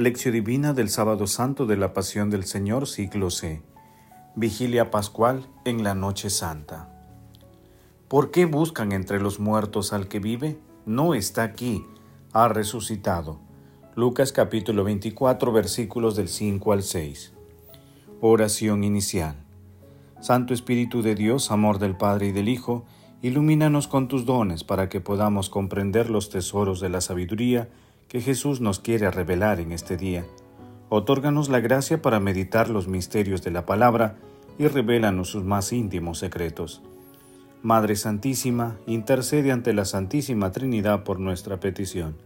Lección Divina del Sábado Santo de la Pasión del Señor, ciclo C. Vigilia Pascual en la Noche Santa. ¿Por qué buscan entre los muertos al que vive? No está aquí, ha resucitado. Lucas capítulo 24 versículos del 5 al 6. Oración inicial. Santo Espíritu de Dios, amor del Padre y del Hijo, ilumínanos con tus dones para que podamos comprender los tesoros de la sabiduría que Jesús nos quiere revelar en este día. Otórganos la gracia para meditar los misterios de la palabra y revélanos sus más íntimos secretos. Madre Santísima, intercede ante la Santísima Trinidad por nuestra petición.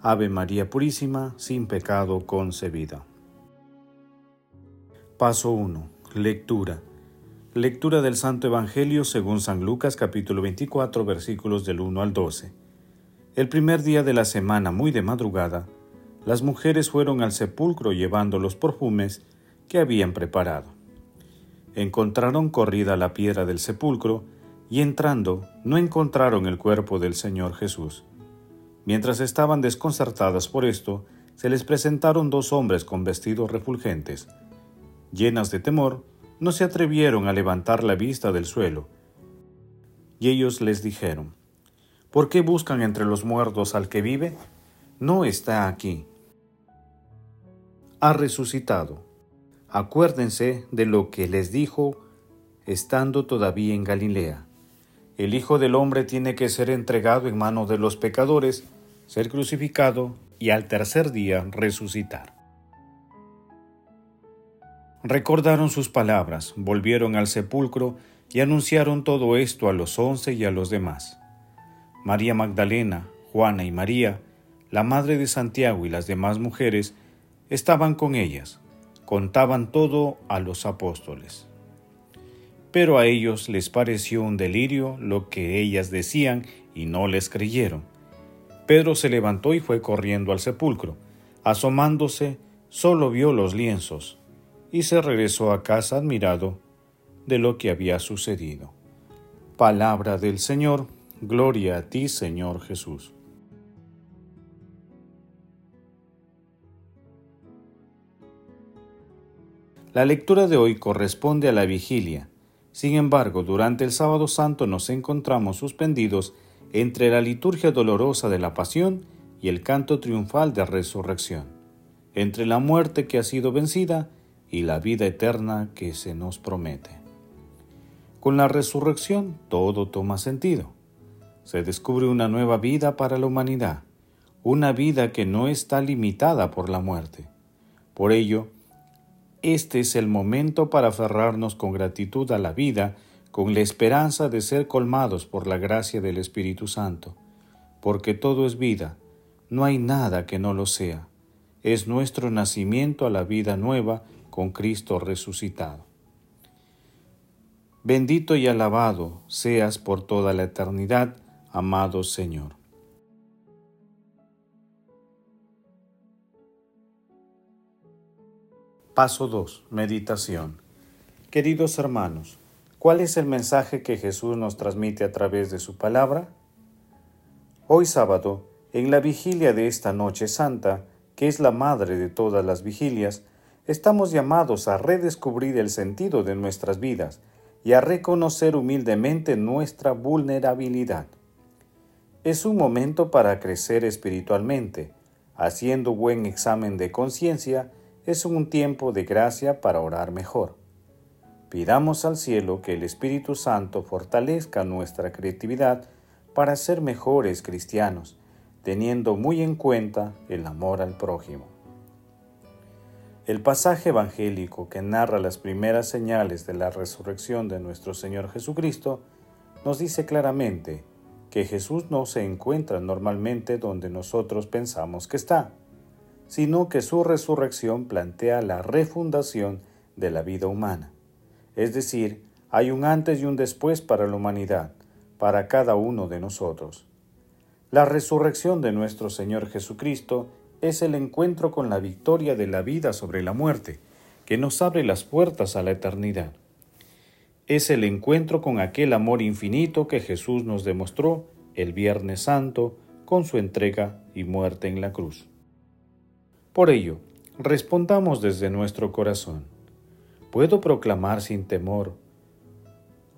Ave María Purísima, sin pecado concebida. Paso 1. Lectura. Lectura del Santo Evangelio según San Lucas capítulo 24 versículos del 1 al 12. El primer día de la semana, muy de madrugada, las mujeres fueron al sepulcro llevando los perfumes que habían preparado. Encontraron corrida la piedra del sepulcro y entrando no encontraron el cuerpo del Señor Jesús. Mientras estaban desconcertadas por esto, se les presentaron dos hombres con vestidos refulgentes. Llenas de temor, no se atrevieron a levantar la vista del suelo. Y ellos les dijeron, ¿por qué buscan entre los muertos al que vive? No está aquí. Ha resucitado. Acuérdense de lo que les dijo estando todavía en Galilea. El Hijo del Hombre tiene que ser entregado en manos de los pecadores, ser crucificado y al tercer día resucitar. Recordaron sus palabras, volvieron al sepulcro y anunciaron todo esto a los once y a los demás. María Magdalena, Juana y María, la madre de Santiago y las demás mujeres, estaban con ellas, contaban todo a los apóstoles. Pero a ellos les pareció un delirio lo que ellas decían y no les creyeron. Pedro se levantó y fue corriendo al sepulcro. Asomándose, solo vio los lienzos y se regresó a casa admirado de lo que había sucedido. Palabra del Señor, gloria a ti Señor Jesús. La lectura de hoy corresponde a la vigilia. Sin embargo, durante el sábado santo nos encontramos suspendidos entre la liturgia dolorosa de la pasión y el canto triunfal de resurrección, entre la muerte que ha sido vencida y la vida eterna que se nos promete. Con la resurrección todo toma sentido. Se descubre una nueva vida para la humanidad, una vida que no está limitada por la muerte. Por ello, este es el momento para aferrarnos con gratitud a la vida, con la esperanza de ser colmados por la gracia del Espíritu Santo, porque todo es vida, no hay nada que no lo sea. Es nuestro nacimiento a la vida nueva con Cristo resucitado. Bendito y alabado seas por toda la eternidad, amado Señor. Paso 2. Meditación. Queridos hermanos, ¿cuál es el mensaje que Jesús nos transmite a través de su palabra? Hoy sábado, en la vigilia de esta noche santa, que es la madre de todas las vigilias, estamos llamados a redescubrir el sentido de nuestras vidas y a reconocer humildemente nuestra vulnerabilidad. Es un momento para crecer espiritualmente. Haciendo buen examen de conciencia, es un tiempo de gracia para orar mejor. Pidamos al cielo que el Espíritu Santo fortalezca nuestra creatividad para ser mejores cristianos, teniendo muy en cuenta el amor al prójimo. El pasaje evangélico que narra las primeras señales de la resurrección de nuestro Señor Jesucristo nos dice claramente que Jesús no se encuentra normalmente donde nosotros pensamos que está, sino que su resurrección plantea la refundación de la vida humana. Es decir, hay un antes y un después para la humanidad, para cada uno de nosotros. La resurrección de nuestro Señor Jesucristo es el encuentro con la victoria de la vida sobre la muerte, que nos abre las puertas a la eternidad. Es el encuentro con aquel amor infinito que Jesús nos demostró el Viernes Santo con su entrega y muerte en la cruz. Por ello, respondamos desde nuestro corazón. ¿Puedo proclamar sin temor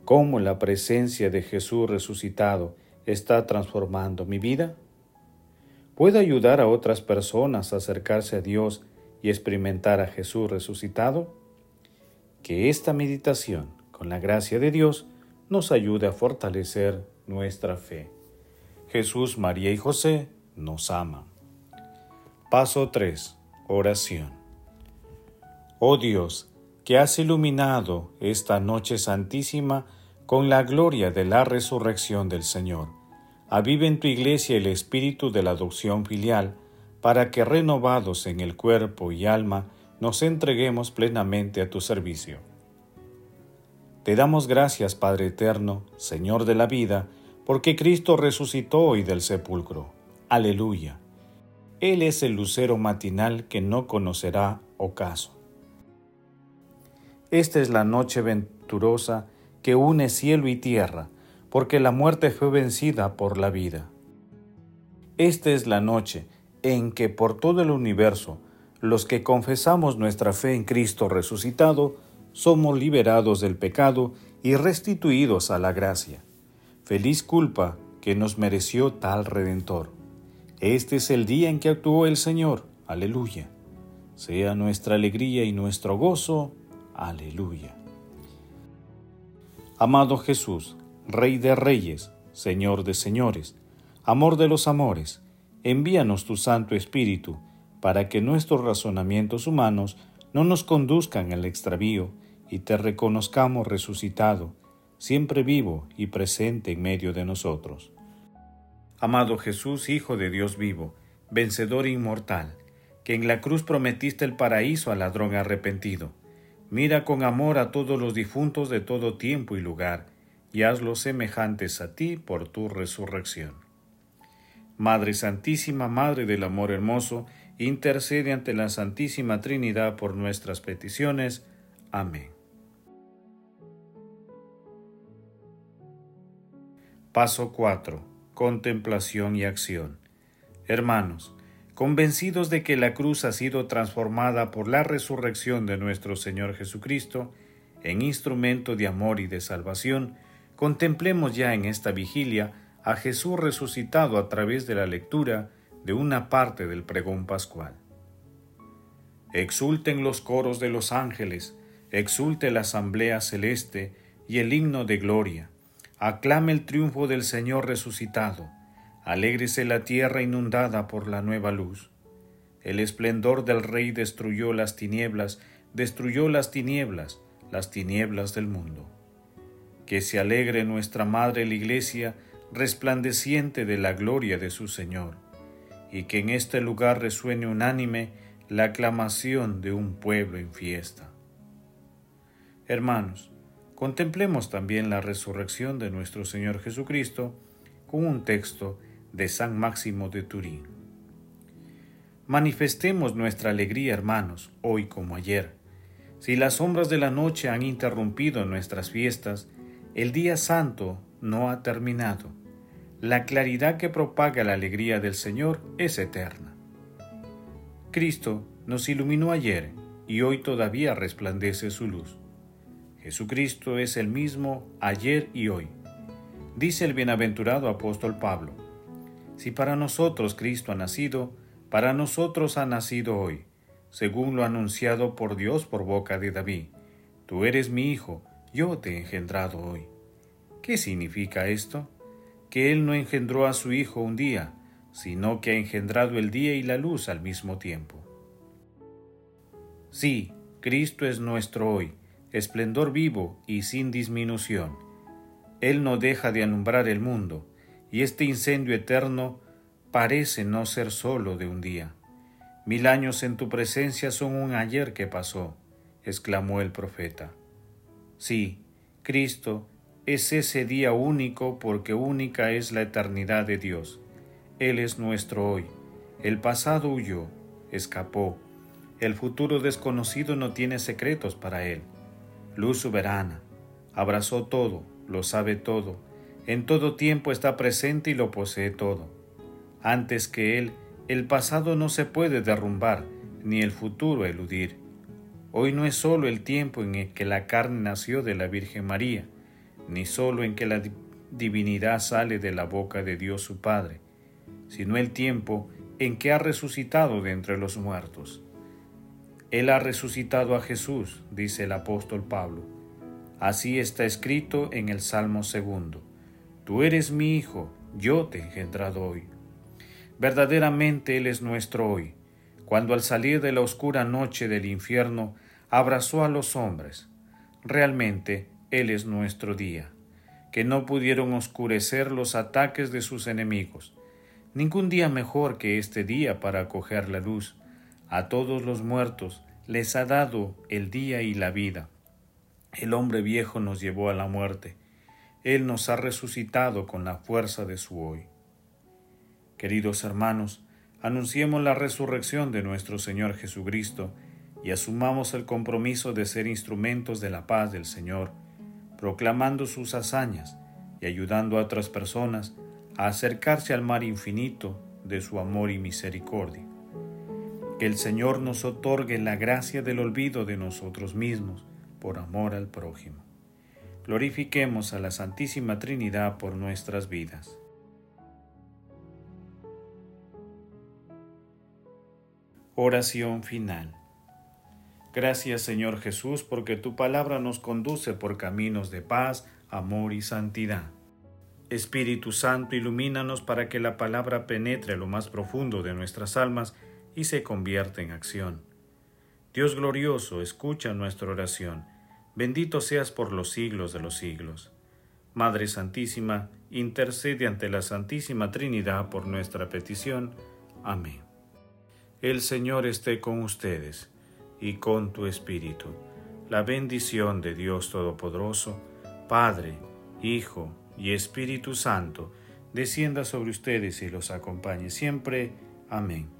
cómo la presencia de Jesús resucitado está transformando mi vida? ¿Puedo ayudar a otras personas a acercarse a Dios y experimentar a Jesús resucitado? Que esta meditación, con la gracia de Dios, nos ayude a fortalecer nuestra fe. Jesús, María y José nos aman. Paso 3. Oración. Oh Dios, que has iluminado esta noche santísima con la gloria de la resurrección del Señor. Avive en tu iglesia el espíritu de la adopción filial, para que renovados en el cuerpo y alma nos entreguemos plenamente a tu servicio. Te damos gracias, Padre eterno, Señor de la vida, porque Cristo resucitó hoy del sepulcro. Aleluya. Él es el lucero matinal que no conocerá ocaso. Esta es la noche venturosa que une cielo y tierra, porque la muerte fue vencida por la vida. Esta es la noche en que por todo el universo los que confesamos nuestra fe en Cristo resucitado somos liberados del pecado y restituidos a la gracia. Feliz culpa que nos mereció tal Redentor. Este es el día en que actuó el Señor. Aleluya. Sea nuestra alegría y nuestro gozo. Aleluya. Amado Jesús, Rey de Reyes, Señor de Señores, Amor de los Amores, envíanos tu Santo Espíritu, para que nuestros razonamientos humanos no nos conduzcan al extravío y te reconozcamos resucitado, siempre vivo y presente en medio de nosotros. Amado Jesús, Hijo de Dios vivo, vencedor inmortal, que en la cruz prometiste el paraíso al ladrón arrepentido, Mira con amor a todos los difuntos de todo tiempo y lugar, y hazlos semejantes a ti por tu resurrección. Madre Santísima, Madre del Amor Hermoso, intercede ante la Santísima Trinidad por nuestras peticiones. Amén. Paso 4. Contemplación y acción. Hermanos, convencidos de que la cruz ha sido transformada por la resurrección de nuestro Señor Jesucristo en instrumento de amor y de salvación, contemplemos ya en esta vigilia a Jesús resucitado a través de la lectura de una parte del pregón pascual. Exulten los coros de los ángeles, exulte la asamblea celeste y el himno de gloria, aclame el triunfo del Señor resucitado, Alégrese la tierra inundada por la nueva luz. El esplendor del Rey destruyó las tinieblas, destruyó las tinieblas, las tinieblas del mundo. Que se alegre nuestra Madre la Iglesia, resplandeciente de la gloria de su Señor, y que en este lugar resuene unánime la aclamación de un pueblo en fiesta. Hermanos, contemplemos también la resurrección de nuestro Señor Jesucristo con un texto de San Máximo de Turín. Manifestemos nuestra alegría, hermanos, hoy como ayer. Si las sombras de la noche han interrumpido nuestras fiestas, el día santo no ha terminado. La claridad que propaga la alegría del Señor es eterna. Cristo nos iluminó ayer y hoy todavía resplandece su luz. Jesucristo es el mismo ayer y hoy. Dice el bienaventurado apóstol Pablo, si para nosotros Cristo ha nacido, para nosotros ha nacido hoy, según lo anunciado por Dios por boca de David. Tú eres mi hijo, yo te he engendrado hoy. ¿Qué significa esto? Que Él no engendró a su hijo un día, sino que ha engendrado el día y la luz al mismo tiempo. Sí, Cristo es nuestro hoy, esplendor vivo y sin disminución. Él no deja de alumbrar el mundo, y este incendio eterno parece no ser solo de un día. Mil años en tu presencia son un ayer que pasó, exclamó el profeta. Sí, Cristo es ese día único porque única es la eternidad de Dios. Él es nuestro hoy. El pasado huyó, escapó. El futuro desconocido no tiene secretos para Él. Luz soberana, abrazó todo, lo sabe todo, en todo tiempo está presente y lo posee todo. Antes que Él, el pasado no se puede derrumbar, ni el futuro eludir. Hoy no es solo el tiempo en el que la carne nació de la Virgen María, ni solo en que la divinidad sale de la boca de Dios su Padre, sino el tiempo en que ha resucitado de entre los muertos. Él ha resucitado a Jesús, dice el apóstol Pablo. Así está escrito en el Salmo segundo. Tú eres mi Hijo, yo te he engendrado hoy. Verdaderamente Él es nuestro hoy, cuando al salir de la oscura noche del infierno abrazó a los hombres. Realmente Él es nuestro día, que no pudieron oscurecer los ataques de sus enemigos. Ningún día mejor que este día para acoger la luz. A todos los muertos les ha dado el día y la vida. El hombre viejo nos llevó a la muerte. Él nos ha resucitado con la fuerza de su hoy. Queridos hermanos, anunciemos la resurrección de nuestro Señor Jesucristo y asumamos el compromiso de ser instrumentos de la paz del Señor, proclamando sus hazañas y ayudando a otras personas a acercarse al mar infinito de su amor y misericordia. Que el Señor nos otorgue la gracia del olvido de nosotros mismos por amor al prójimo. Glorifiquemos a la Santísima Trinidad por nuestras vidas. Oración final. Gracias Señor Jesús porque tu palabra nos conduce por caminos de paz, amor y santidad. Espíritu Santo, ilumínanos para que la palabra penetre lo más profundo de nuestras almas y se convierta en acción. Dios glorioso, escucha nuestra oración. Bendito seas por los siglos de los siglos. Madre Santísima, intercede ante la Santísima Trinidad por nuestra petición. Amén. El Señor esté con ustedes y con tu espíritu. La bendición de Dios Todopoderoso, Padre, Hijo y Espíritu Santo, descienda sobre ustedes y los acompañe siempre. Amén.